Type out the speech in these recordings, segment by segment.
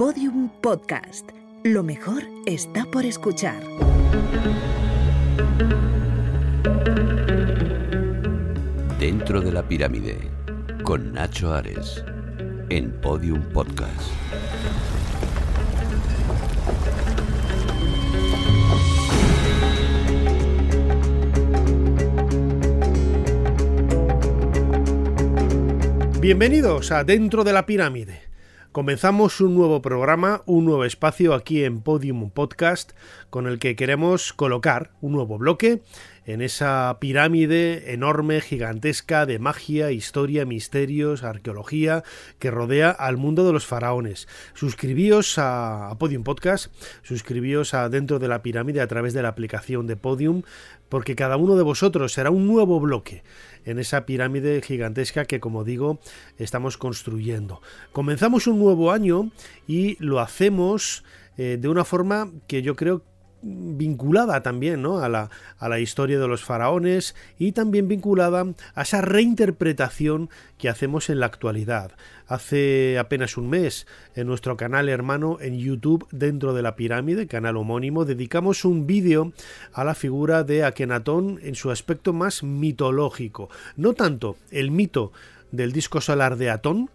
Podium Podcast. Lo mejor está por escuchar. Dentro de la pirámide, con Nacho Ares, en Podium Podcast. Bienvenidos a Dentro de la Pirámide. Comenzamos un nuevo programa, un nuevo espacio aquí en Podium Podcast, con el que queremos colocar un nuevo bloque en esa pirámide enorme, gigantesca de magia, historia, misterios, arqueología que rodea al mundo de los faraones. Suscribíos a, Podium Podcast, suscribíos a Dentro de la Pirámide a través de la aplicación de Podium, porque cada uno de vosotros será un nuevo bloque en esa pirámide gigantesca que, como digo, estamos construyendo. Comenzamos un nuevo año y lo hacemos eh, de una forma que yo creo vinculada también ¿no? a, la, a, la, historia de los faraones y también vinculada a esa reinterpretación que hacemos en la actualidad. Hace apenas un mes en nuestro canal hermano en YouTube dentro de la pirámide, canal homónimo, dedicamos un vídeo a la figura de Akenatón en su aspecto más mitológico. No tanto el mito del disco solar de Atón,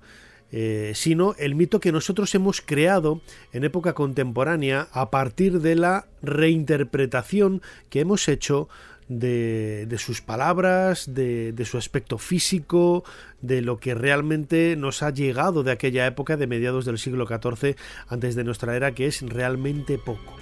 eh, sino el mito que nosotros hemos creado en época contemporánea a partir de la reinterpretación que hemos hecho de, sus palabras, de, de, su aspecto físico, de lo que realmente nos ha llegado de aquella época de mediados del siglo XIV antes de nuestra era, que es realmente poco.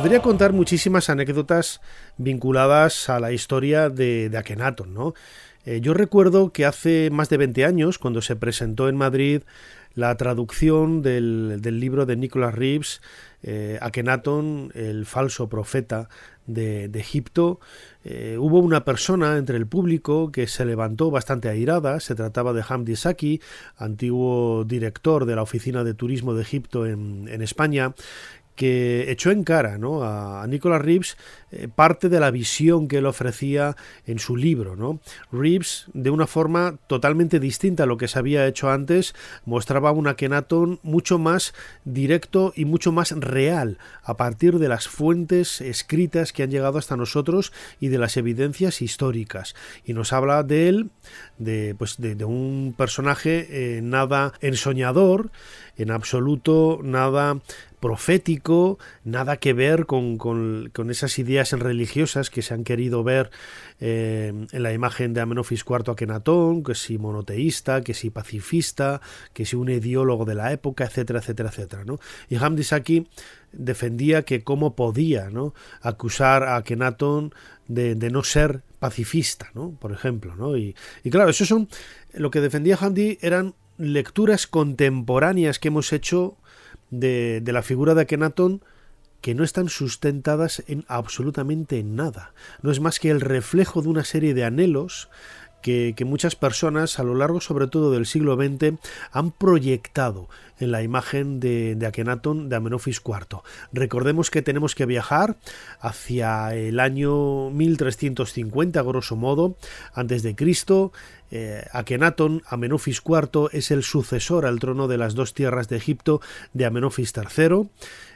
Podría contar muchísimas anécdotas vinculadas a la historia de, de ¿no? Eh, yo recuerdo que hace más de 20 años, cuando se presentó en Madrid la traducción del, libro de Nicholas Reeves, eh, el falso profeta de, Egipto, eh, hubo una persona entre el público que se levantó bastante airada. Se trataba de Hamdi Saki, antiguo director de la Oficina de Turismo de Egipto en España, que echó en cara a, Nicholas Reeves eh, parte de la visión que él ofrecía en su libro. ¿no? Reeves, de una forma totalmente distinta a lo que se había hecho antes, mostraba un Akenatón mucho más directo y mucho más real a partir de las fuentes escritas que han llegado hasta nosotros y de las evidencias históricas. Y nos habla de él, de, pues de, un personaje eh, nada ensoñador, en absoluto nada profético, nada que ver con, con, esas ideas religiosas que se han querido ver eh, en la imagen de Amenofis IV Akenatón, que si monoteísta, que si pacifista, que si un ideólogo de la época, etcétera, etcétera, etcétera. ¿no? Y Hamdi Saki defendía que cómo podía ¿no? acusar a Akenatón de, de, no ser pacifista, ¿no? por ejemplo. ¿no? Y, y claro, eso son lo que defendía Hamdi eran lecturas contemporáneas que hemos hecho de, de la figura de Akenatón que no están sustentadas en absolutamente nada. No es más que el reflejo de una serie de anhelos que, muchas personas a lo largo sobre todo del siglo XX han proyectado en la imagen de, de de Amenofis IV. Recordemos que tenemos que viajar hacia el año 1350, grosso modo, antes de Cristo. Eh, Akenatón, Amenofis IV, es el sucesor al trono de las dos tierras de Egipto de Amenofis III.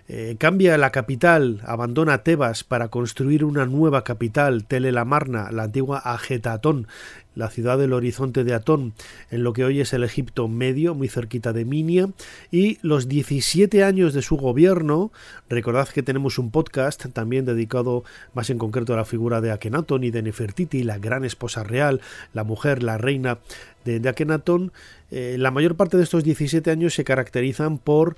Eh, cambia la capital, abandona Tebas para construir una nueva capital, Telelamarna, la antigua Agetatón, la ciudad del horizonte de Atón, en lo que hoy es el Egipto medio, muy cerquita de Minia, y los 17 años de su gobierno, recordad que tenemos un podcast también dedicado más en concreto a la figura de Akenatón y de Nefertiti, la gran esposa real, la mujer, la reina de, Akenatón, eh, la mayor parte de estos 17 años se caracterizan por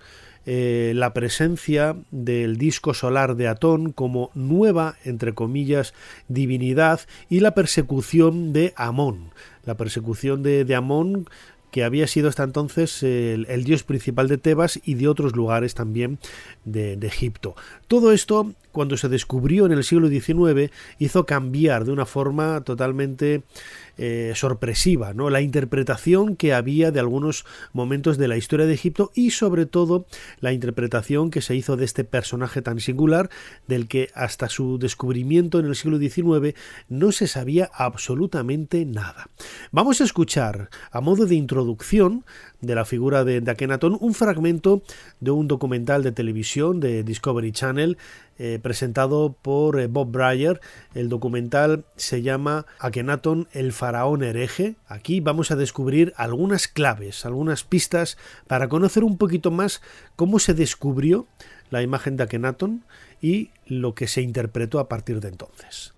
eh, la presencia del disco solar de Atón como nueva, entre comillas, divinidad y la persecución de Amón. La persecución de, Amón que había sido hasta entonces el, dios principal de Tebas y de otros lugares también de, Egipto. Todo esto, cuando se descubrió en el siglo XIX, hizo cambiar de una forma totalmente eh, sorpresiva, ¿no? La interpretación que había de algunos momentos de la historia de Egipto y sobre todo la interpretación que se hizo de este personaje tan singular del que hasta su descubrimiento en el siglo XIX no se sabía absolutamente nada. Vamos a escuchar a modo de introducción de la figura de, Akenatón un fragmento de un documental de televisión de Discovery Channel eh, presentado por eh, Bob Breyer. El documental se llama Akenatón, el faraón hereje. Aquí vamos a descubrir algunas claves, algunas pistas para conocer un poquito más cómo se descubrió la imagen de Akenatón y lo que se interpretó a partir de entonces.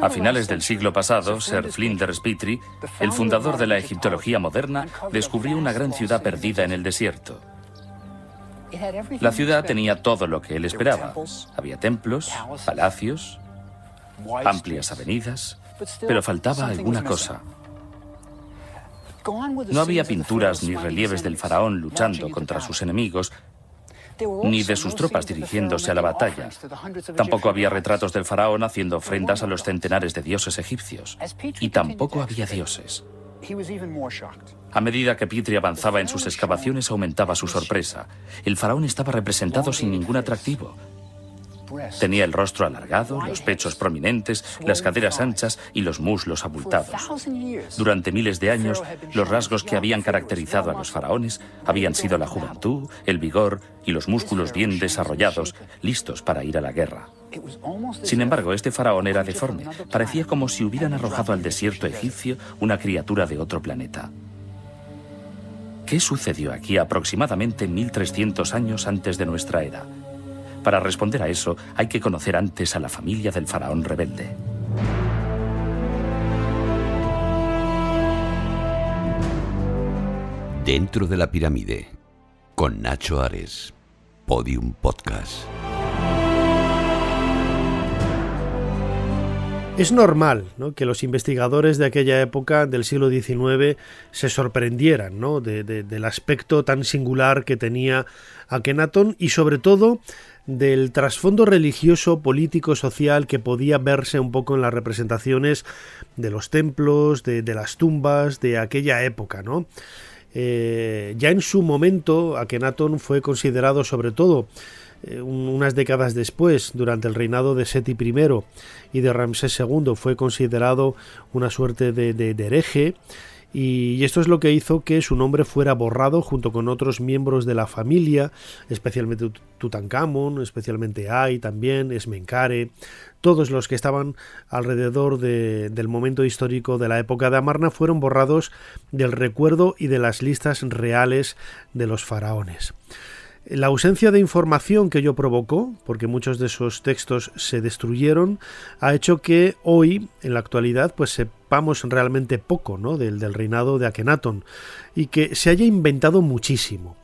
A finales del siglo pasado, Sir Flinders Petrie, el fundador de la egiptología moderna, descubrió una gran ciudad perdida en el desierto. La ciudad tenía todo lo que él esperaba. Había templos, palacios, amplias avenidas, pero faltaba alguna cosa. No había pinturas ni relieves del faraón luchando contra sus enemigos, ni de sus tropas dirigiéndose a la batalla. Tampoco había retratos del faraón haciendo ofrendas a los centenares de dioses egipcios. Y tampoco había dioses. A medida que Petrie avanzaba en sus excavaciones aumentaba su sorpresa. El faraón estaba representado sin ningún atractivo. Tenía el rostro alargado, los pechos prominentes, las caderas anchas y los muslos abultados. Durante miles de años, los rasgos que habían caracterizado a los faraones habían sido la juventud, el vigor y los músculos bien desarrollados, listos para ir a la guerra. Sin embargo, este faraón era deforme. Parecía como si hubieran arrojado al desierto egipcio una criatura de otro planeta. ¿Qué sucedió aquí aproximadamente 1300 años antes de nuestra era? Para responder a eso hay que conocer antes a la familia del faraón rebelde. Dentro de la pirámide, con Nacho Ares, Podium Podcast. Es normal que los investigadores de aquella época del siglo XIX se sorprendieran ¿no? del aspecto tan singular que tenía Akenatón y sobre todo del trasfondo religioso, político, social que podía verse un poco en las representaciones de los templos, de, las tumbas de aquella época, ¿no? Eh, ya en su momento, Akenatón fue considerado sobre todo eh, unas décadas después, durante el reinado de Seti I y de Ramsés II, fue considerado una suerte de, de hereje y esto es lo que hizo que su nombre fuera borrado junto con otros miembros de la familia, especialmente Tutankamón, especialmente Ay también, Esmenkare, todos los que estaban alrededor del momento histórico de la época de Amarna fueron borrados del recuerdo y de las listas reales de los faraones. La ausencia de información que ello provocó, porque muchos de esos textos se destruyeron, ha hecho que hoy, en la actualidad, pues sepamos realmente poco ¿no? del, reinado de Akenatón y que se haya inventado muchísimo.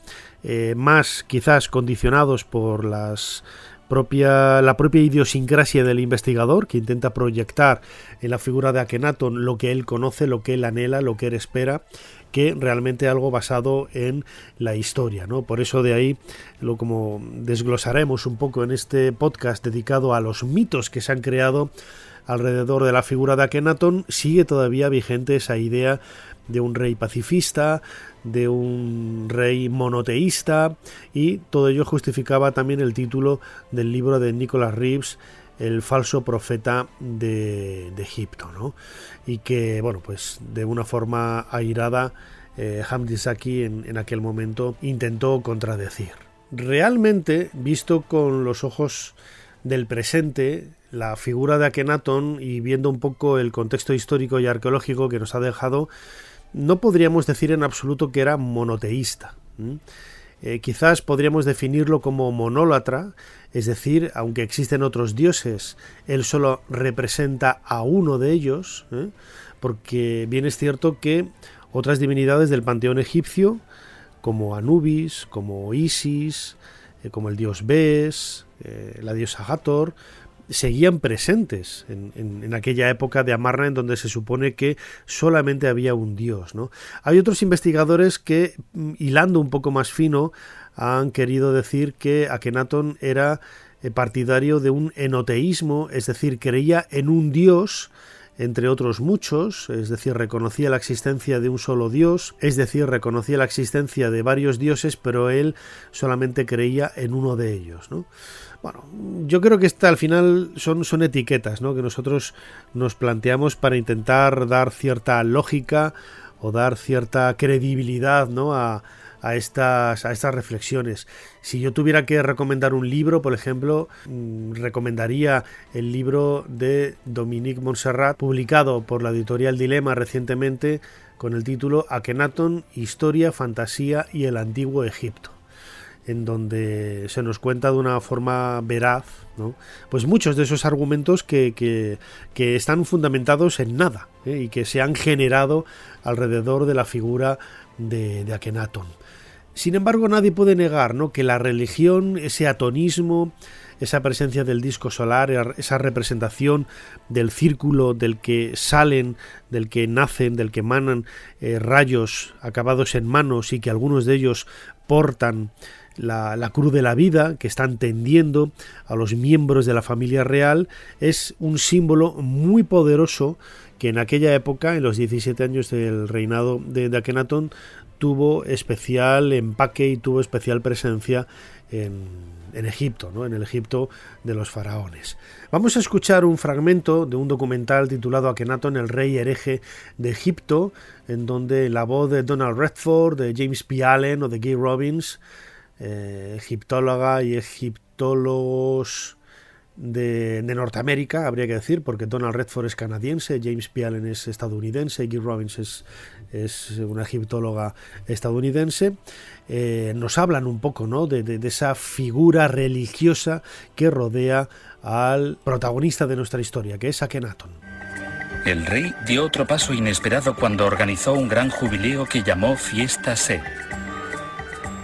Eh, más quizás condicionados por las propia, la propia idiosincrasia del investigador que intenta proyectar en la figura de Akenatón lo que él conoce, lo que él anhela, lo que él espera que realmente algo basado en la historia, ¿no? Por eso de ahí lo como desglosaremos un poco en este podcast dedicado a los mitos que se han creado alrededor de la figura de Akenatón, sigue todavía vigente esa idea de un rey pacifista, de un rey monoteísta y todo ello justificaba también el título del libro de Nicholas Reeves el falso profeta de, Egipto, ¿no? Y que, bueno, pues de una forma airada, eh, Hamdi Saki en, en aquel momento intentó contradecir. Realmente, visto con los ojos del presente, la figura de Akenatón y viendo un poco el contexto histórico y arqueológico que nos ha dejado, no podríamos decir en absoluto que era monoteísta. Eh, quizás podríamos definirlo como monólatra, es decir, aunque existen otros dioses, él solo representa a uno de ellos, ¿eh? porque bien es cierto que otras divinidades del panteón egipcio, como Anubis, como Isis, eh, como el dios Bes, la diosa Hathor, seguían presentes en, aquella época de Amarna en donde se supone que solamente había un dios. ¿no? Hay otros investigadores que, mm, hilando un poco más fino, han querido decir que Akenatón era eh, partidario de un enoteísmo, es decir, creía en un dios entre otros muchos, es decir, reconocía la existencia de un solo Dios, es decir, reconocía la existencia de varios dioses, pero él solamente creía en uno de ellos. ¿no? Bueno, yo creo que esta al final son, son etiquetas ¿no? que nosotros nos planteamos para intentar dar cierta lógica o dar cierta credibilidad ¿no? a, a estas, a estas reflexiones. Si yo tuviera que recomendar un libro, por ejemplo, mm, recomendaría el libro de Dominique Montserrat, publicado por la editorial Dilema recientemente, con el título Akenaton, Historia, Fantasía y el Antiguo Egipto en donde se nos cuenta de una forma veraz, ¿no? pues muchos de esos argumentos que, que, están fundamentados en nada ¿eh? y que se han generado alrededor de la figura de, de Akenatón. Sin embargo, nadie puede negar ¿no? que la religión, ese atonismo, esa presencia del disco solar, esa representación del círculo del que salen, del que nacen, del que emanan eh, rayos acabados en manos y que algunos de ellos portan la, cruz de la vida que están tendiendo a los miembros de la familia real es un símbolo muy poderoso que en aquella época, en los 17 años del reinado de, de Akenatón, tuvo especial empaque y tuvo especial presencia en, Egipto, ¿no? en el Egipto de los faraones. Vamos a escuchar un fragmento de un documental titulado Akenatón, el rey hereje de Egipto, en donde la voz de Donald Redford, de James P. Allen o de Gay Robbins eh, egiptóloga y egiptólogos de, Norteamérica, habría que decir, porque Donald Redford es canadiense, James P. Es estadounidense, Gil Robbins es, es una egiptóloga estadounidense, eh, nos hablan un poco ¿no? de, de, esa figura religiosa que rodea al protagonista de nuestra historia, que es Akenatón. El rey dio otro paso inesperado cuando organizó un gran jubileo que llamó Fiesta Se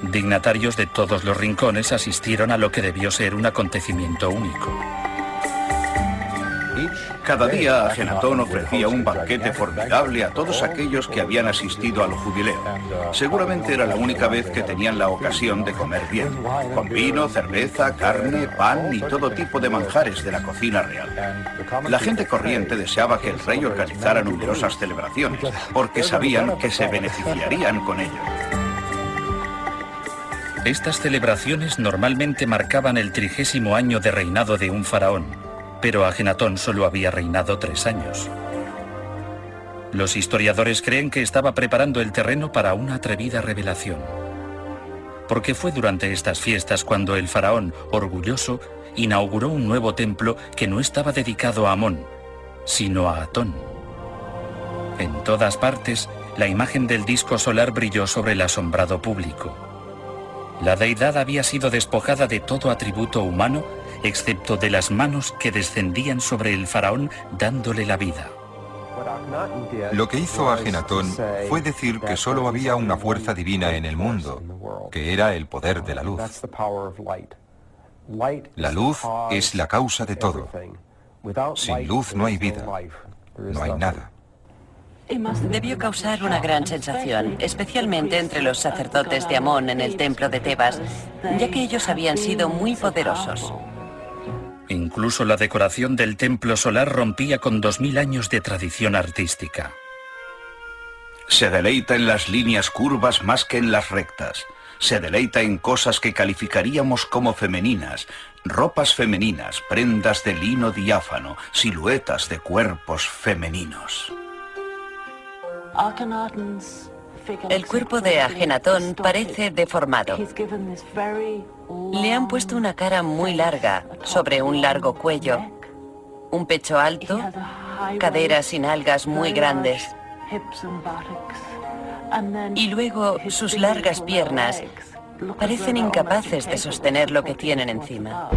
Dignatarios de todos los rincones asistieron a lo que debió ser un acontecimiento único. Cada día Agenatón ofrecía un banquete formidable a todos aquellos que habían asistido al jubileo. Seguramente era la única vez que tenían la ocasión de comer bien, con vino, cerveza, carne, pan y todo tipo de manjares de la cocina real. La gente corriente deseaba que el rey organizara numerosas celebraciones, porque sabían que se beneficiarían con ello. Estas celebraciones normalmente marcaban el trigésimo año de reinado de un faraón, pero Agenatón solo había reinado tres años. Los historiadores creen que estaba preparando el terreno para una atrevida revelación. Porque fue durante estas fiestas cuando el faraón, orgulloso, inauguró un nuevo templo que no estaba dedicado a Amón, sino a Atón. En todas partes, la imagen del disco solar brilló sobre el asombrado público. La deidad había sido despojada de todo atributo humano, excepto de las manos que descendían sobre el faraón dándole la vida. Lo que hizo Agenatón fue decir que solo había una fuerza divina en el mundo, que era el poder de la luz. La luz es la causa de todo. Sin luz no hay vida, no hay nada. Debió causar una gran sensación, especialmente entre los sacerdotes de Amón en el templo de Tebas, ya que ellos habían sido muy poderosos. Incluso la decoración del templo solar rompía con dos mil años de tradición artística. Se deleita en las líneas curvas más que en las rectas. Se deleita en cosas que calificaríamos como femeninas, ropas femeninas, prendas de lino diáfano, siluetas de cuerpos femeninos. El cuerpo de Agenatón parece deformado. Le han puesto una cara muy larga sobre un largo cuello, un pecho alto, caderas y nalgas muy grandes. Y luego sus largas piernas parecen incapaces de sostener lo que tienen encima.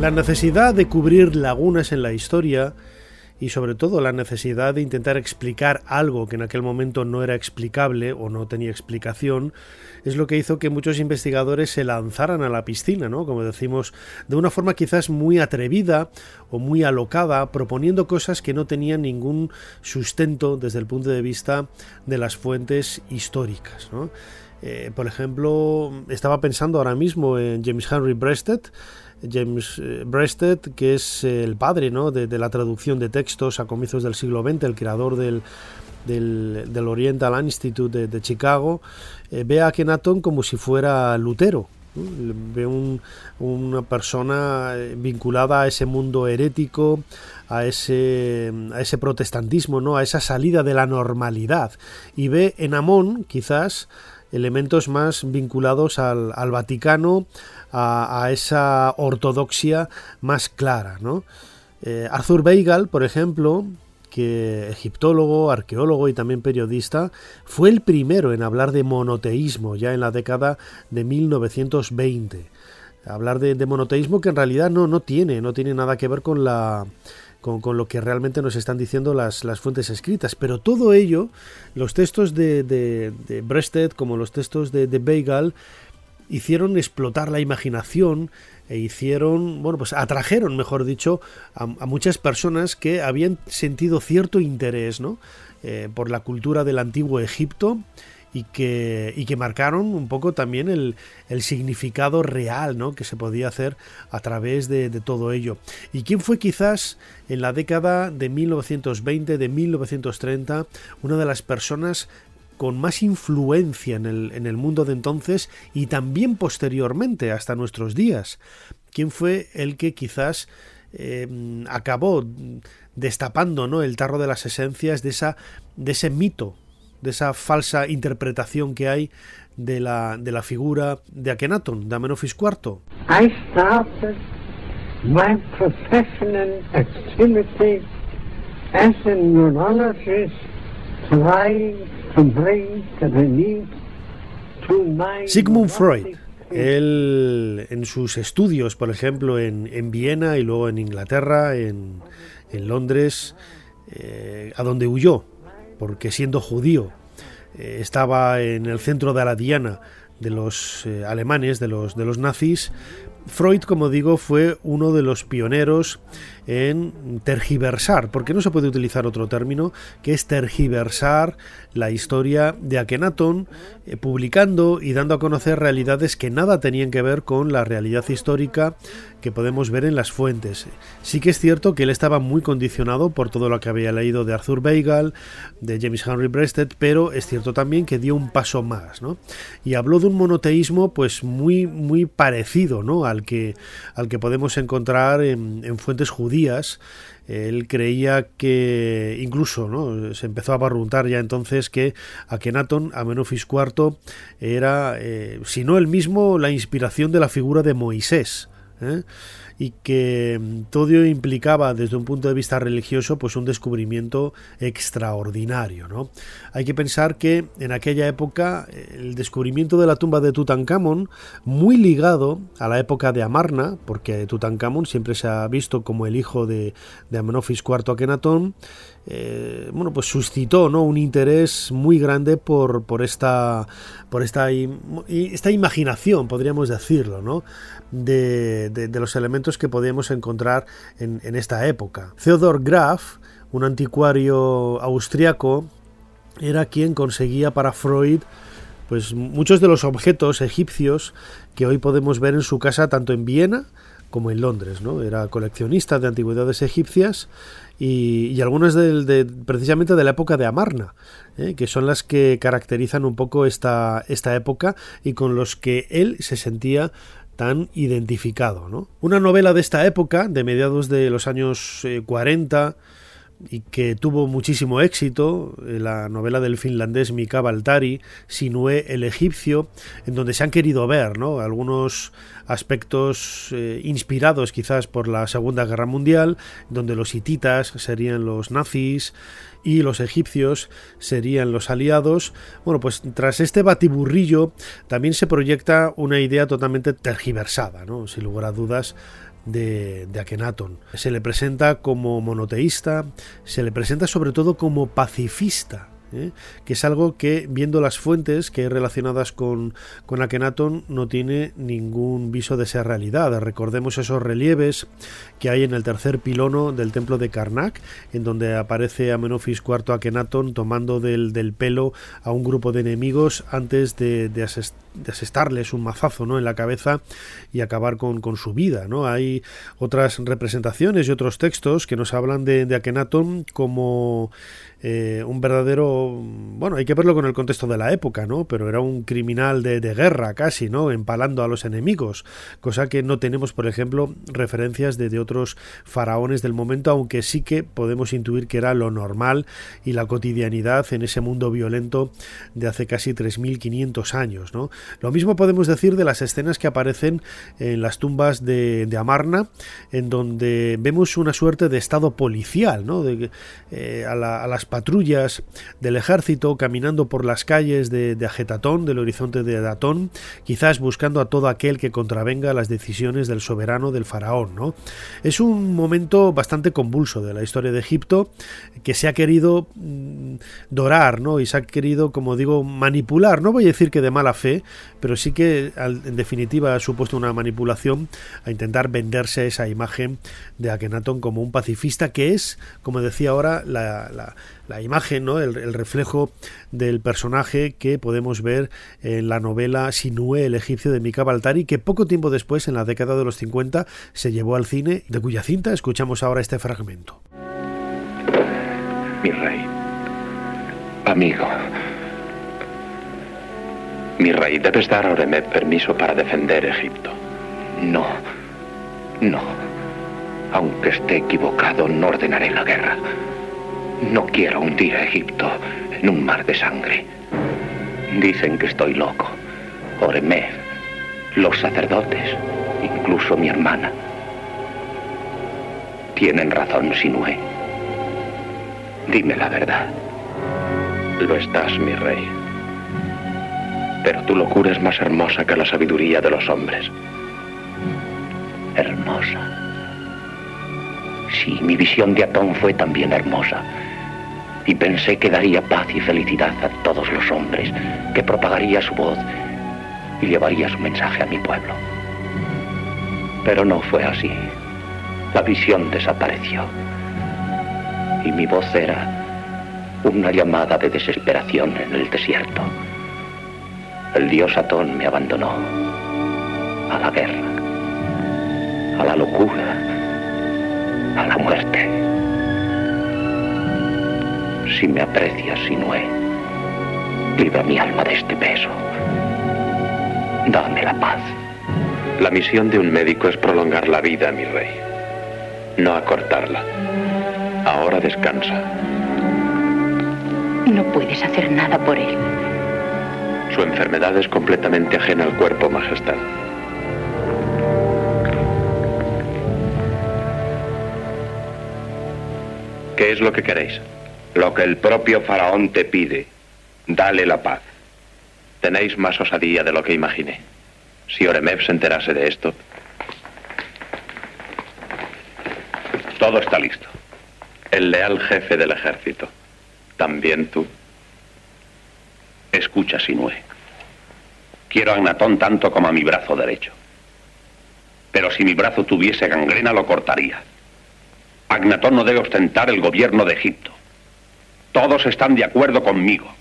La necesidad de cubrir lagunas en la historia y sobre todo la necesidad de intentar explicar algo que en aquel momento no era explicable o no tenía explicación, es lo que hizo que muchos investigadores se lanzaran a la piscina, ¿no? Como decimos, de una forma quizás muy atrevida o muy alocada, proponiendo cosas que no tenían ningún sustento desde el punto de vista de las fuentes históricas, eh, por ejemplo, estaba pensando ahora mismo en James Henry Breasted, James eh, Breasted, que es el padre ¿no? de, la traducción de textos a comienzos del siglo XX, el creador del, del, Oriental Institute de, Chicago, eh, ve a Akhenaton como si fuera Lutero. Ve una persona eh, vinculada a ese mundo herético, a ese, a ese protestantismo, ¿no? a esa salida de la normalidad. Y ve en Amón, quizás, elementos más vinculados al, al Vaticano, a, esa ortodoxia más clara. ¿no? Eh, Arthur Weigel, por ejemplo, que egiptólogo, arqueólogo y también periodista, fue el primero en hablar de monoteísmo ya en la década de 1920. Hablar de, monoteísmo que en realidad no, no tiene, no tiene nada que ver con la, con, lo que realmente nos están diciendo las, las, fuentes escritas. Pero todo ello, los textos de, de, de Breasted como los textos de, de hicieron explotar la imaginación e hicieron, bueno, pues atrajeron, mejor dicho, a, muchas personas que habían sentido cierto interés, ¿no? Eh, por la cultura del antiguo Egipto y que, y que marcaron un poco también el, el, significado real ¿no? que se podía hacer a través de, todo ello. ¿Y quién fue quizás en la década de 1920, de 1930, una de las personas con más influencia en el, en el mundo de entonces y también posteriormente hasta nuestros días. ¿Quién fue el que quizás em, acabó destapando ¿no? el tarro de las esencias de, esa, de ese mito, de esa falsa interpretación que hay de la, de la figura de Akenaton, de Amenofis IV? I started my professional activity as a neurologist Sigmund Freud, él en sus estudios, por ejemplo, en, Viena y luego en Inglaterra, en, Londres, eh, a donde huyó, porque siendo judío eh, estaba en el centro de la diana de los eh, alemanes, de los, de los nazis, Freud, como digo, fue uno de los pioneros en tergiversar, porque no se puede utilizar otro término, que es tergiversar la historia de Akenatón, eh, publicando y dando a conocer realidades que nada tenían que ver con la realidad histórica que podemos ver en las fuentes. Sí que es cierto que él estaba muy condicionado por todo lo que había leído de Arthur Weigel, de James Henry Breasted, pero es cierto también que dio un paso más, ¿no? Y habló de un monoteísmo pues muy muy parecido, ¿no? al que al que podemos encontrar en, en fuentes judías él creía que incluso ¿no? se empezó a barruntar ya entonces que Akenaton, Amenofis IV, era, eh, si no el mismo, la inspiración de la figura de Moisés. ¿eh? Y que mm, todo implicaba desde un punto de vista religioso pues un descubrimiento extraordinario ¿no? hay que pensar que en aquella época el descubrimiento de la tumba de Tutankamón muy ligado a la época de Amarna porque Tutankamón siempre se ha visto como el hijo de, de Amenofis IV Akenatón eh, bueno, pues suscitó ¿no? un interés muy grande por, por esta por esta, esta imaginación, podríamos decirlo, ¿no? de, de, los elementos que podíamos encontrar en, en esta época. Theodor Graf, un anticuario austriaco, era quien conseguía para Freud pues muchos de los objetos egipcios que hoy podemos ver en su casa tanto en Viena como en Londres, ¿no? Era coleccionista de antigüedades egipcias y, algunas de, precisamente de la época de Amarna, ¿eh? que son las que caracterizan un poco esta, esta época y con los que él se sentía tan identificado. ¿no? Una novela de esta época, de mediados de los años 40, eh, y que tuvo muchísimo éxito, eh, la novela del finlandés Mika Baltari, Sinué el egipcio, en donde se han querido ver ¿no? algunos aspectos eh, inspirados quizás por la Segunda Guerra Mundial, donde los hititas serían los nazis y los egipcios serían los aliados. Bueno, pues tras este batiburrillo también se proyecta una idea totalmente tergiversada, ¿no? sin lugar a dudas, de, de. Se le presenta como monoteísta, se le presenta sobre todo como pacifista. ¿Eh? que es algo que, viendo las fuentes que hay relacionadas con, con Akenatón, no tiene ningún viso de ser realidad. Recordemos esos relieves que hay en el tercer pilono del templo de Karnak, en donde aparece Amenofis IV Akenatón tomando del, del, pelo a un grupo de enemigos antes de, asestarles un mazazo ¿no? en la cabeza y acabar con, con, su vida. ¿no? Hay otras representaciones y otros textos que nos hablan de, de como eh, un verdadero, bueno, hay que verlo con el contexto de la época, ¿no? Pero era un criminal de, guerra casi, ¿no? Empalando a los enemigos, cosa que no tenemos, por ejemplo, referencias de, de, otros faraones del momento, aunque sí que podemos intuir que era lo normal y la cotidianidad en ese mundo violento de hace casi 3.500 años, ¿no? Lo mismo podemos decir de las escenas que aparecen en las tumbas de, de Amarna, en donde vemos una suerte de estado policial, ¿no? De, eh, a, a las patrullas del ejército caminando por las calles de, de Agetatón, del horizonte de Datón, quizás buscando a todo aquel que contravenga las decisiones del soberano del faraón. ¿no? Es un momento bastante convulso de la historia de Egipto que se ha querido mm, dorar ¿no? y se ha querido, como digo, manipular. No voy a decir que de mala fe, pero sí que en definitiva ha supuesto una manipulación a intentar venderse esa imagen de Akenatón como un pacifista que es, como decía ahora, la, la, la imagen, ¿no? El, reflejo del personaje que podemos ver en la novela Sinué, el egipcio de Mika Baltari, que poco tiempo después, en la década de los 50, se llevó al cine, de cuya cinta escuchamos ahora este fragmento. Mi rey, amigo, mi rey, debes dar a Oremep permiso para defender Egipto. No, no. Aunque esté equivocado, no ordenaré la guerra. No quiero hundir a Egipto en un mar de sangre. Dicen que estoy loco. Oremé, los sacerdotes, incluso mi hermana. Tienen razón, Sinué. Dime la verdad. Lo estás, mi rey. Pero tu locura es más hermosa que la sabiduría de los hombres. Hermosa. Sí, mi visión de Atón fue también hermosa y pensé que daría paz y felicidad a todos los hombres, que propagaría su voz y llevaría su mensaje a mi pueblo. Pero no fue así. La visión desapareció. Y mi voz era una llamada de desesperación en el desierto. El dios Atón me abandonó a la guerra, a la locura, a la muerte si me aprecias, Sinué. Libra mi alma de este peso. Dame la paz. La misión de un médico es prolongar la vida, mi rey, no acortarla. Ahora descansa. No puedes hacer nada por él. Su enfermedad es completamente ajena al cuerpo, Majestad. ¿Qué es lo que queréis? Lo que el propio faraón te pide. Dale la paz. Tenéis más osadía de lo que imaginé. Si Oremeb se enterase de esto... Todo está listo. El leal jefe del ejército. ¿También tú? Escucha, Sinué. Quiero a Agnatón tanto como a mi brazo derecho. Pero si mi brazo tuviese gangrena, lo cortaría. Agnatón no debe ostentar el gobierno de Egipto. Todos están de acuerdo conmigo.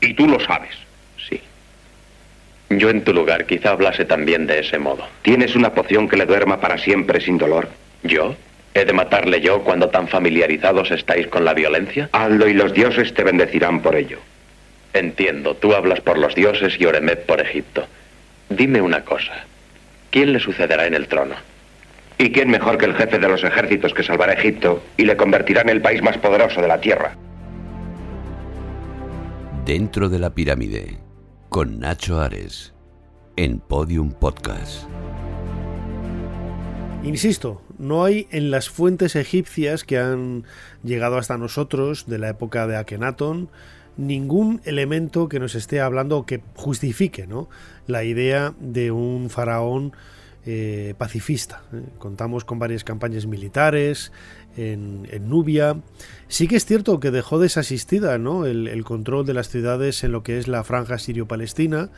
Y tú lo sabes. Sí. Yo en tu lugar quizá hablase también de ese modo. ¿Tienes una poción que le duerma para siempre sin dolor? ¿Yo? ¿He de matarle yo cuando tan familiarizados estáis con la violencia? Hazlo y los dioses te bendecirán por ello. Entiendo, tú hablas por los dioses y Oremet por Egipto. Dime una cosa. ¿Quién le sucederá en el trono? ¿Y quién mejor que el jefe de los ejércitos que salvará Egipto y le convertirá en el país más poderoso de la tierra? Dentro de la pirámide, con Nacho Ares, en Podium Podcast. Insisto, no hay en las fuentes egipcias que han llegado hasta nosotros de la época de Akenatón ningún elemento que nos esté hablando o que justifique ¿no? la idea de un faraón eh, pacifista. ¿eh? Contamos con varias campañas militares en, Nubia. Sí que es cierto que dejó desasistida ¿no? el, control de las ciudades en lo que es la franja sirio-palestina,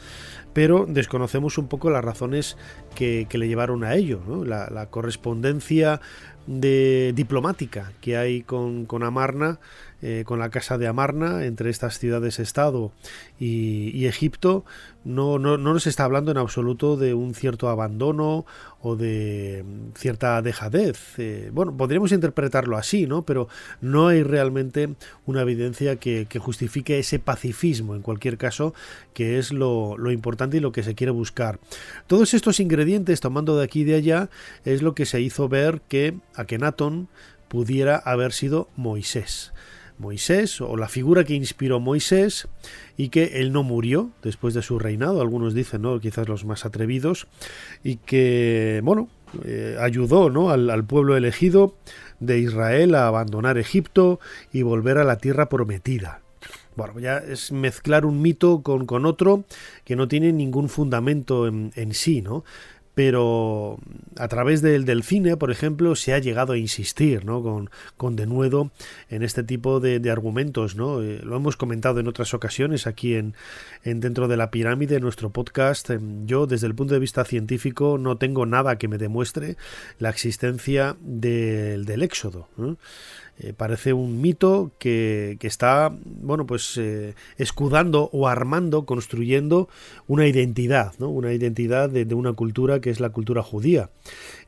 pero desconocemos un poco las razones que, le llevaron a ello. La, correspondencia de diplomática que hay con, Amarna eh, con la casa de Amarna entre estas ciudades-estado y, Egipto, no, no, no, nos está hablando en absoluto de un cierto abandono o de cierta dejadez. Eh, bueno, podríamos interpretarlo así, ¿no? Pero no hay realmente una evidencia que, justifique ese pacifismo, en cualquier caso, que es lo, importante y lo que se quiere buscar. Todos estos ingredientes, tomando de aquí y de allá, es lo que se hizo ver que Akenatón pudiera haber sido Moisés. Moisés o la figura que inspiró Moisés y que él no murió después de su reinado, algunos dicen, ¿no? quizás los más atrevidos, y que, bueno, eh, ayudó ¿no? al, pueblo elegido de Israel a abandonar Egipto y volver a la tierra prometida. Bueno, ya es mezclar un mito con, con otro que no tiene ningún fundamento en, en sí, ¿no? Pero a través del, del, cine, por ejemplo, se ha llegado a insistir ¿no? con, con denuedo en este tipo de, argumentos. ¿no? Eh, lo hemos comentado en otras ocasiones aquí en, en Dentro de la Pirámide, nuestro podcast. Em, yo, desde el punto de vista científico, no tengo nada que me demuestre la existencia del, del éxodo. Eh, parece un mito que, está, bueno, pues eh, escudando o armando, construyendo una identidad, ¿no? Una identidad de, una cultura que es la cultura judía.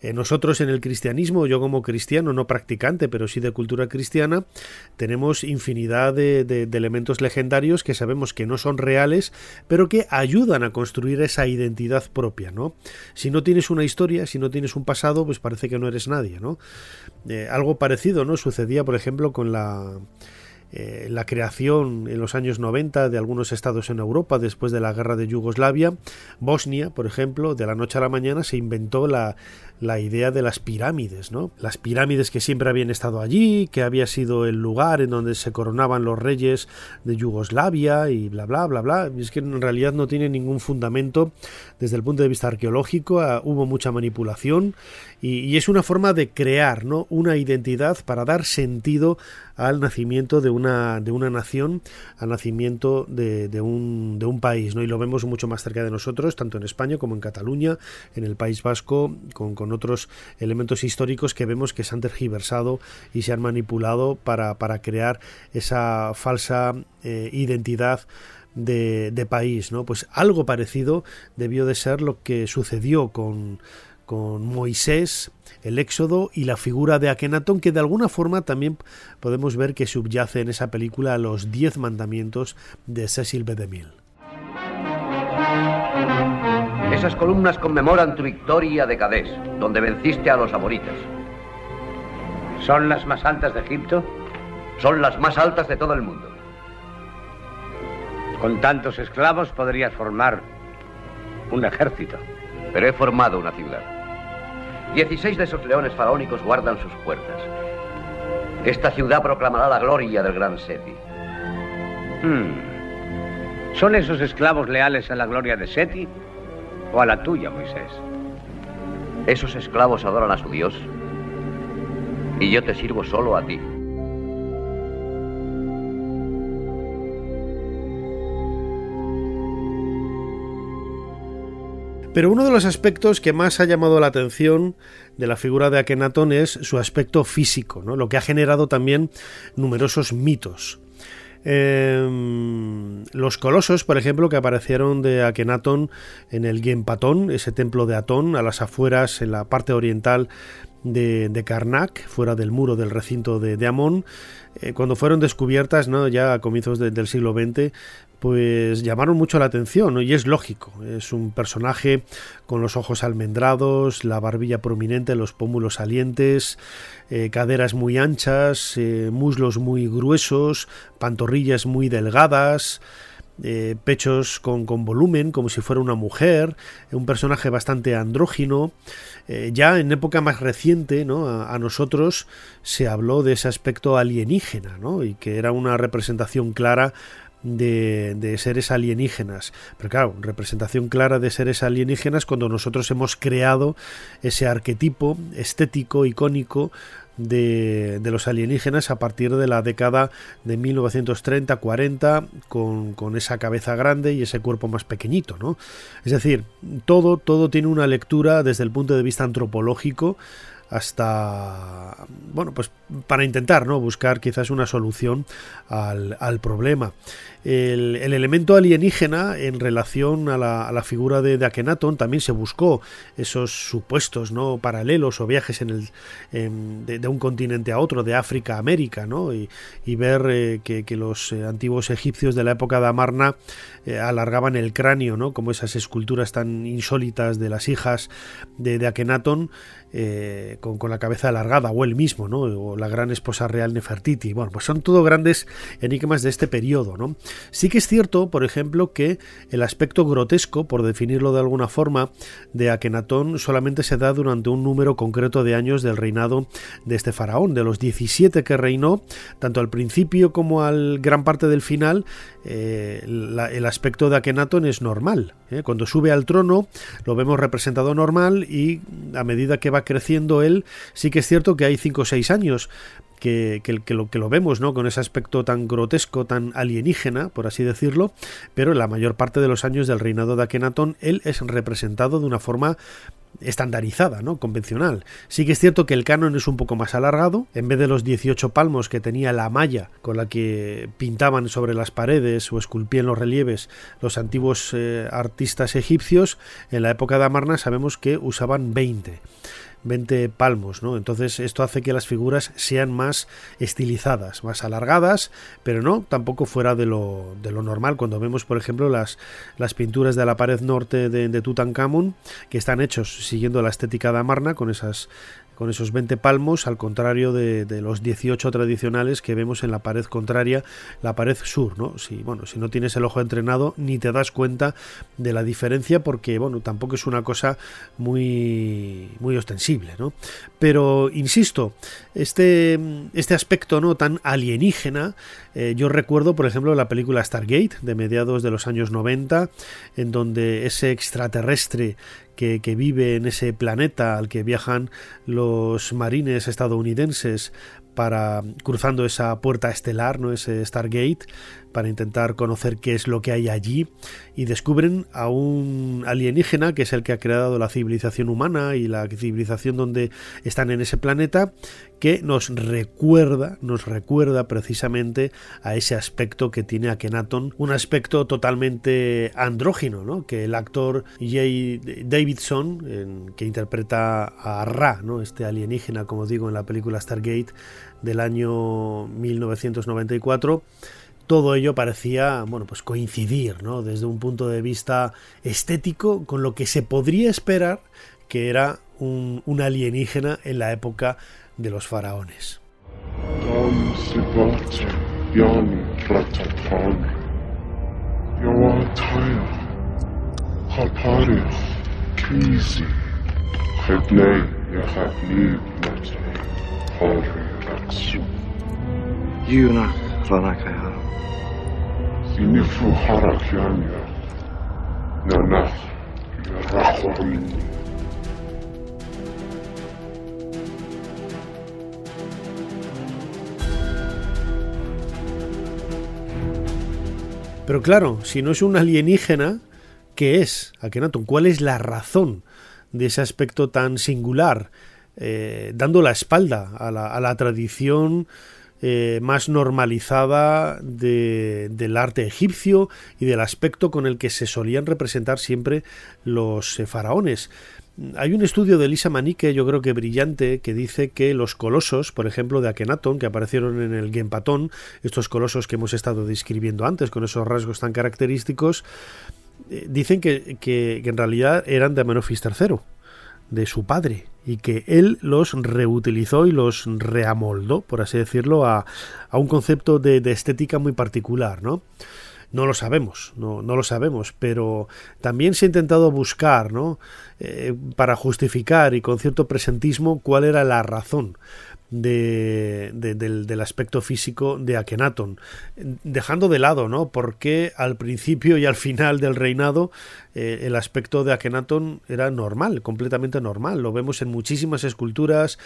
Eh, nosotros en el cristianismo, yo como cristiano, no practicante, pero sí de cultura cristiana, tenemos infinidad de, de elementos legendarios que sabemos que no son reales, pero que ayudan a construir esa identidad propia, ¿no? Si no tienes una historia, si no tienes un pasado, pues parece que no eres nadie, ¿no? algo parecido, ¿no? Sucedía por ejemplo, con la, eh, la creación en los años 90 de algunos estados en Europa después de la guerra de Yugoslavia. Bosnia, por ejemplo, de la noche a la mañana se inventó la, la idea de las pirámides, ¿no? Las pirámides que siempre habían estado allí, que había sido el lugar en donde se coronaban los reyes de Yugoslavia y bla bla bla bla. Es que en realidad no tiene ningún fundamento desde el punto de vista arqueológico, ah, hubo mucha manipulación y, es una forma de crear, ¿no? Una identidad para dar sentido al nacimiento de una, de una nación, al nacimiento de, un, de un país, ¿no? Y lo vemos mucho más cerca de nosotros, tanto en España como en Cataluña, en el País Vasco, con otros elementos históricos que vemos que se han tergiversado y se han manipulado para, crear esa falsa eh, identidad de, país, ¿no? Pues algo parecido debió de ser lo que sucedió con, con Moisés, el Éxodo y la figura de Akenatón, que de alguna forma también podemos ver que subyace en esa película los diez mandamientos de Cecil B. DeMille. Esas columnas conmemoran tu victoria de Cadés, donde venciste a los amoritas. ¿Son las más altas de Egipto? Son las más altas de todo el mundo. Con tantos esclavos podrías formar un ejército. Pero he formado una ciudad. Dieciséis de esos leones faraónicos guardan sus puertas. Esta ciudad proclamará la gloria del gran Seti. Hmm. ¿Son esos esclavos leales a la gloria de Seti? A la tuya, Moisés. Esos esclavos adoran a su Dios y yo te sirvo solo a ti. Pero uno de los aspectos que más ha llamado la atención de la figura de Akenatón es su aspecto físico, ¿no? lo que ha generado también numerosos mitos. Em, los colosos, por ejemplo, que aparecieron de Akenatón en el Genpatón, ese templo de Atón, a las afueras, en la parte oriental de, de Karnak, fuera del muro del recinto de, de Amón, eh, cuando fueron descubiertas, ¿no? ya a comienzos del siglo XX, pues llamaron mucho la atención, y es lógico, es un personaje con los ojos almendrados, la barbilla prominente, los pómulos salientes, eh, caderas muy anchas, eh, muslos muy gruesos, pantorrillas muy delgadas, eh, pechos con, volumen, como si fuera una mujer, un personaje bastante andrógino. Ya en época más reciente, ¿no? A, nosotros se habló de ese aspecto alienígena, ¿no? y que era una representación clara de, de, seres alienígenas. Pero claro, representación clara de seres alienígenas cuando nosotros hemos creado ese arquetipo estético, icónico de, los alienígenas a partir de la década de 1930-40 con, con, esa cabeza grande y ese cuerpo más pequeñito, ¿no? Es decir, todo, todo tiene una lectura desde el punto de vista antropológico hasta bueno pues para intentar no buscar quizás una solución al, al problema. El, elemento alienígena en relación a la, figura de, de, también se buscó esos supuestos no paralelos o viajes en el de, un continente a otro de África a América no y, ver eh, que, los eh, antiguos egipcios de la época de Amarna eh, alargaban el cráneo no como esas esculturas tan insólitas de las hijas de, de Akenaton con, con, la cabeza alargada, o él mismo, ¿no? o la gran esposa real Nefertiti. Bueno, pues son todo grandes enigmas de este periodo. ¿no? Sí que es cierto, por ejemplo, que el aspecto grotesco, por definirlo de alguna forma, de Akenatón solamente se da durante un número concreto de años del reinado de este faraón. De los 17 que reinó, tanto al principio como al gran parte del final, eh, el aspecto de Akenatón es normal. ¿eh? Cuando sube al trono lo vemos representado normal y a medida que va creciendo él, sí que es cierto que hay 5 o 6 años, que, lo, que lo vemos, ¿no? Con ese aspecto tan grotesco, tan alienígena, por así decirlo, pero en la mayor parte de los años del reinado de Akenatón, él es representado de una forma estandarizada, ¿no? convencional. Sí que es cierto que el canon es un poco más alargado, en vez de los 18 palmos que tenía la malla con la que pintaban sobre las paredes o esculpían los relieves los antiguos eh, artistas egipcios, en la época de Amarna sabemos que usaban 20. 20 palmos, ¿no? Entonces esto hace que las figuras sean más estilizadas, más alargadas, pero no tampoco fuera de lo, de lo normal. Cuando vemos, por ejemplo, las, las pinturas de la pared norte de, de Tutankamón, que están hechos siguiendo la estética de Amarna, con esas con esos 20 palmos, al contrario de, los 18 tradicionales que vemos en la pared contraria, la pared sur, ¿no? Si, bueno, si no tienes el ojo entrenado, ni te das cuenta de la diferencia, porque, bueno, tampoco es una cosa muy, muy ostensible, ¿no? Pero, insisto, este, este aspecto, ¿no? Tan alienígena, eh, yo recuerdo, por ejemplo, la película Stargate, de mediados de los años 90, en donde ese extraterrestre que, vive en ese planeta al que viajan los marines estadounidenses para cruzando esa puerta estelar, ¿no? ese Stargate, para intentar conocer qué es lo que hay allí y descubren a un alienígena que es el que ha creado la civilización humana y la civilización donde están en ese planeta que nos recuerda, nos recuerda precisamente a ese aspecto que tiene Akenaton, un aspecto totalmente andrógino, ¿no? que el actor Jay Davidson, que interpreta a Ra, ¿no? este alienígena, como digo, en la película Stargate del año 1994, todo ello parecía bueno pues coincidir ¿no? desde un punto de vista estético con lo que se podría esperar que era un, un alienígena en la época de los faraones. Pero claro, si no es un alienígena, ¿qué es Akenaton? ¿Cuál es la razón de ese aspecto tan singular? Eh, dando la espalda a la tradición eh, más normalizada del arte egipcio y del aspecto con el que se solían representar siempre los eh, faraones. Hay un estudio de Lisa Manique, yo creo que brillante, que dice que los colosos, por ejemplo, de Akenaton, que aparecieron en el Gempatón, estos colosos que hemos estado describiendo antes, con esos rasgos tan característicos, eh, dicen que, que, en realidad eran de Amenofis III, de su padre y que él los reutilizó y los reamoldó, por así decirlo, a, a un concepto de, de, estética muy particular, ¿no? No lo sabemos, no, no lo sabemos, pero también se ha intentado buscar, ¿no? Eh, para justificar y con cierto presentismo cuál era la razón del, aspecto físico de Akhenaton. Dejando de lado, ¿no? Porque al principio y al final del reinado eh, el aspecto de Akhenaton era normal, completamente normal. Lo vemos en muchísimas esculturas,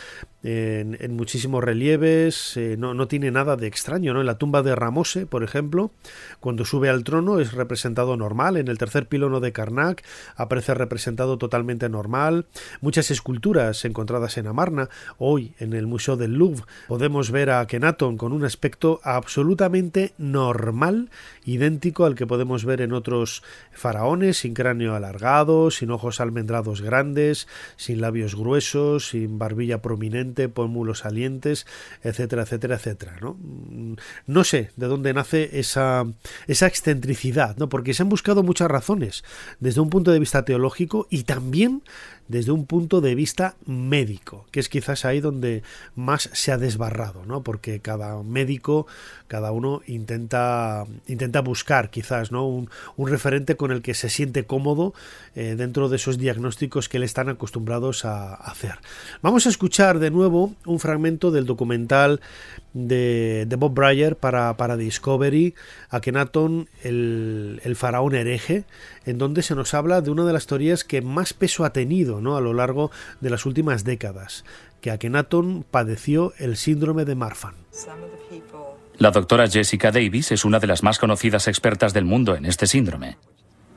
en, muchísimos relieves, eh, no, no, tiene nada de extraño, ¿no? En la tumba de Ramose, por ejemplo, cuando sube al trono es representado normal, en el tercer pilono de Karnak aparece representado totalmente normal. Muchas esculturas encontradas en Amarna, hoy en el Museo del Louvre podemos ver a Kenaton con un aspecto absolutamente normal, idéntico al que podemos ver en otros faraones, sin cráneo alargado, sin ojos almendrados grandes, sin labios gruesos, sin barbilla prominente, pómulos salientes, etcétera, etcétera, etcétera. ¿no? Mm, no sé de dónde nace esa, esa excentricidad, ¿no? porque se han buscado muchas razones desde un punto de vista teológico y también desde un punto de vista médico, que es quizás ahí donde más se ha desbarrado, ¿no? Porque cada médico, cada uno intenta, intenta buscar quizás, ¿no? Un, referente con el que se siente cómodo eh, dentro de esos diagnósticos que le están acostumbrados a hacer. Vamos a escuchar de nuevo un fragmento del documental de, Bob Breyer para, para, Discovery, Akhenaton, el, el faraón hereje, en donde se nos habla de una de las teorías que más peso ha tenido ¿no? a lo largo de las últimas décadas, que Akhenaton padeció el síndrome de Marfan. La doctora Jessica Davis es una de las más conocidas expertas del mundo en este síndrome.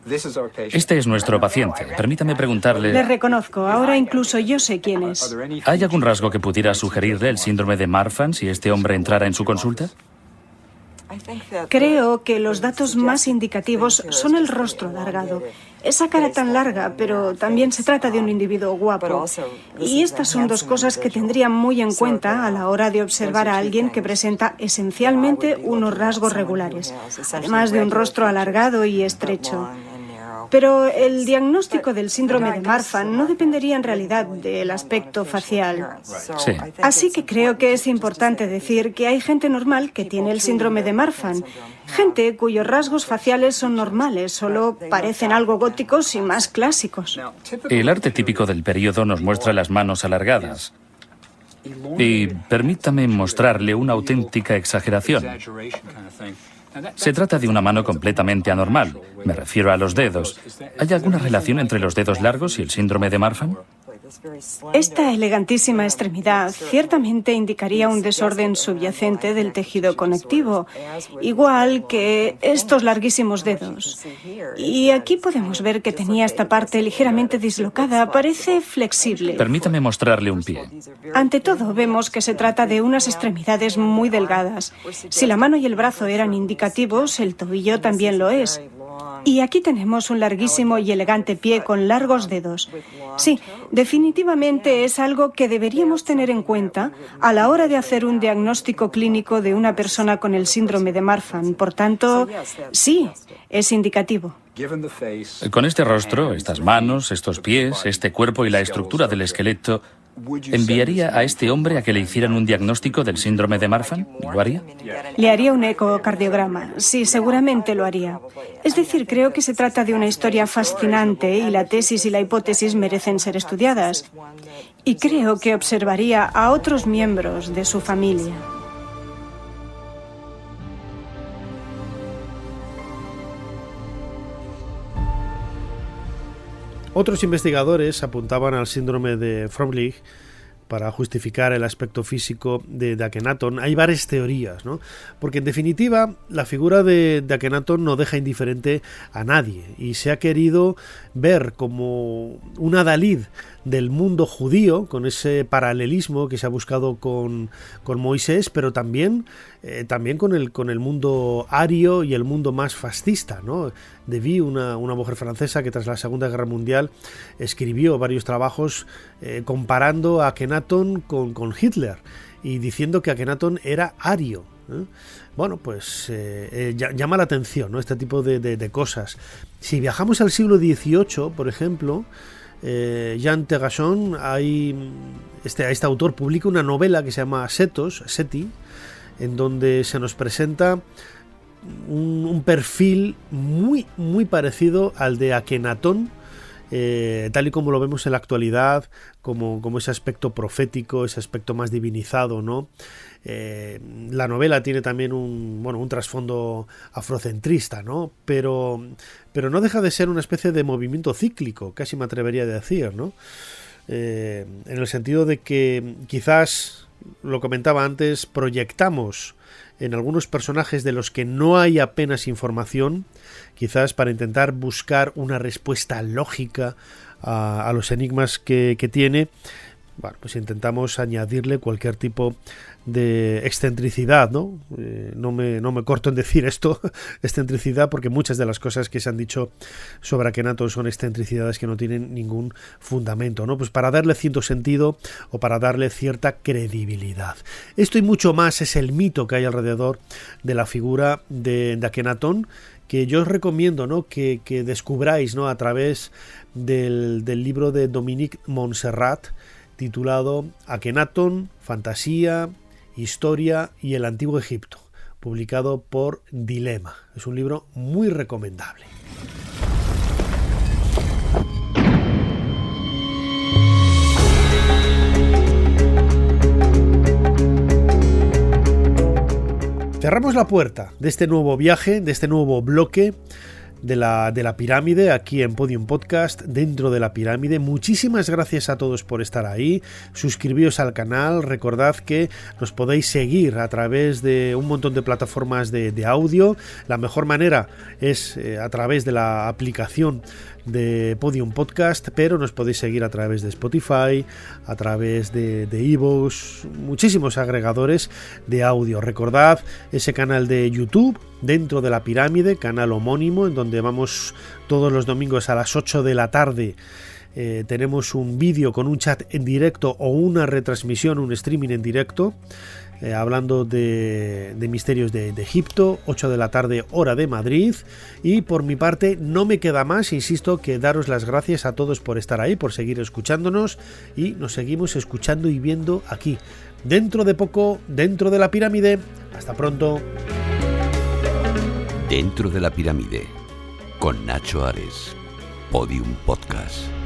Este es nuestro paciente. Permítame preguntarle. Le reconozco. Ahora incluso yo sé quién es. ¿Hay algún rasgo que pudiera sugerirle el síndrome de Marfan si este hombre entrara en su consulta? Creo que los datos más indicativos son el rostro alargado, esa cara tan larga, pero también se trata de un individuo guapo. Y estas son dos cosas que tendría muy en cuenta a la hora de observar a alguien que presenta esencialmente unos rasgos regulares, además de un rostro alargado y estrecho. Pero el diagnóstico del síndrome de Marfan no dependería en realidad del aspecto facial. Sí. Así que creo que es importante decir que hay gente normal que tiene el síndrome de Marfan, gente cuyos rasgos faciales son normales, solo parecen algo góticos y más clásicos. El arte típico del periodo nos muestra las manos alargadas. Y permítame mostrarle una auténtica exageración. Se trata de una mano completamente anormal. Me refiero a los dedos. ¿Hay alguna relación entre los dedos largos y el síndrome de Marfan? Esta elegantísima extremidad ciertamente indicaría un desorden subyacente del tejido conectivo, igual que estos larguísimos dedos. Y aquí podemos ver que tenía esta parte ligeramente dislocada, parece flexible. Permítame mostrarle un pie. Ante todo, vemos que se trata de unas extremidades muy delgadas. Si la mano y el brazo eran indicativos, el tobillo también lo es. Y aquí tenemos un larguísimo y elegante pie con largos dedos. Sí, definitivamente es algo que deberíamos tener en cuenta a la hora de hacer un diagnóstico clínico de una persona con el síndrome de Marfan. Por tanto, sí, es indicativo. Con este rostro, estas manos, estos pies, este cuerpo y la estructura del esqueleto, ¿Enviaría a este hombre a que le hicieran un diagnóstico del síndrome de Marfan? ¿Lo haría? Le haría un ecocardiograma. Sí, seguramente lo haría. Es decir, creo que se trata de una historia fascinante y la tesis y la hipótesis merecen ser estudiadas. Y creo que observaría a otros miembros de su familia. Otros investigadores apuntaban al síndrome de Fromlich para justificar el aspecto físico de, de Hay varias teorías, ¿no? Porque en definitiva, la figura de, de no deja indiferente a nadie y se ha querido ver como una Dalid del mundo judío, con ese paralelismo que se ha buscado con, con Moisés, pero también, eh, también con, el, con el mundo ario y el mundo más fascista. ¿no? Debí, una, una mujer francesa que tras la Segunda Guerra Mundial escribió varios trabajos eh, comparando a Kenaton con, con Hitler y diciendo que Akhenaton era ario. ¿eh? Bueno, pues llama la atención ¿no? este tipo de, de, de, cosas. Si viajamos al siglo XVIII, por ejemplo, eh, Jean Terrasson, este, este autor publica una novela que se llama Setos, Seti, en donde se nos presenta un, perfil muy, muy parecido al de Akenatón, eh, tal y como lo vemos en la actualidad, como, como, ese aspecto profético, ese aspecto más divinizado, ¿no? Eh, la novela tiene también un, bueno, un trasfondo afrocentrista, ¿no? Pero, pero no deja de ser una especie de movimiento cíclico, casi me atrevería a decir, ¿no? Eh, en el sentido de que quizás, lo comentaba antes, proyectamos en algunos personajes de los que no hay apenas información, quizás para intentar buscar una respuesta lógica a, los enigmas que, que tiene, bueno, pues intentamos añadirle cualquier tipo de excentricidad, ¿no? Eh, no, me, no me corto en decir esto, excentricidad, porque muchas de las cosas que se han dicho sobre Akenaton son excentricidades que no tienen ningún fundamento, ¿no? Pues para darle cierto sentido o para darle cierta credibilidad. Esto y mucho más es el mito que hay alrededor de la figura de, de Akenatón, que yo os recomiendo ¿no? que, que descubráis ¿no? a través del, del libro de Dominique Montserrat, titulado Akenaton, Fantasía, Historia y el Antiguo Egipto, publicado por Dilema. Es un libro muy recomendable. Cerramos la puerta de este nuevo viaje, de este nuevo bloque de la, de la pirámide aquí en Podium Podcast, dentro de la pirámide. Muchísimas gracias a todos por estar ahí. Suscribíos al canal. Recordad que nos podéis seguir a través de un montón de plataformas de, audio. La mejor manera es eh, a través de la aplicación de Podium Podcast, pero nos podéis seguir a través de Spotify, a través de Evox, muchísimos agregadores de audio. Recordad ese canal de YouTube dentro de la pirámide, canal homónimo, en donde vamos todos los domingos a las 8 de la tarde. Eh, tenemos un vídeo con un chat en directo o una retransmisión, un streaming en directo eh, hablando de, misterios de, Egipto, 8 de la tarde hora de Madrid. Y por mi parte no me queda más, insisto, que daros las gracias a todos por estar ahí, por seguir escuchándonos y nos seguimos escuchando y viendo aquí. Dentro de poco, dentro de la pirámide. Hasta pronto. Dentro de la pirámide, con Nacho Ares, Podium Podcast.